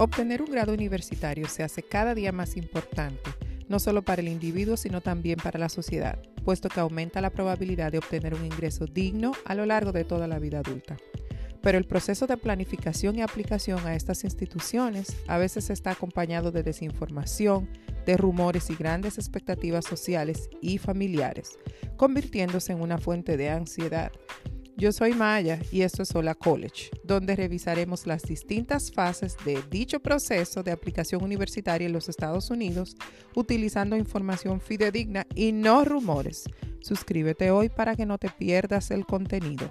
Obtener un grado universitario se hace cada día más importante, no solo para el individuo, sino también para la sociedad, puesto que aumenta la probabilidad de obtener un ingreso digno a lo largo de toda la vida adulta. Pero el proceso de planificación y aplicación a estas instituciones a veces está acompañado de desinformación, de rumores y grandes expectativas sociales y familiares, convirtiéndose en una fuente de ansiedad yo soy Maya y esto es Hola College, donde revisaremos las distintas fases de dicho proceso de aplicación universitaria en los Estados Unidos utilizando información fidedigna y no rumores. Suscríbete hoy para que no te pierdas el contenido.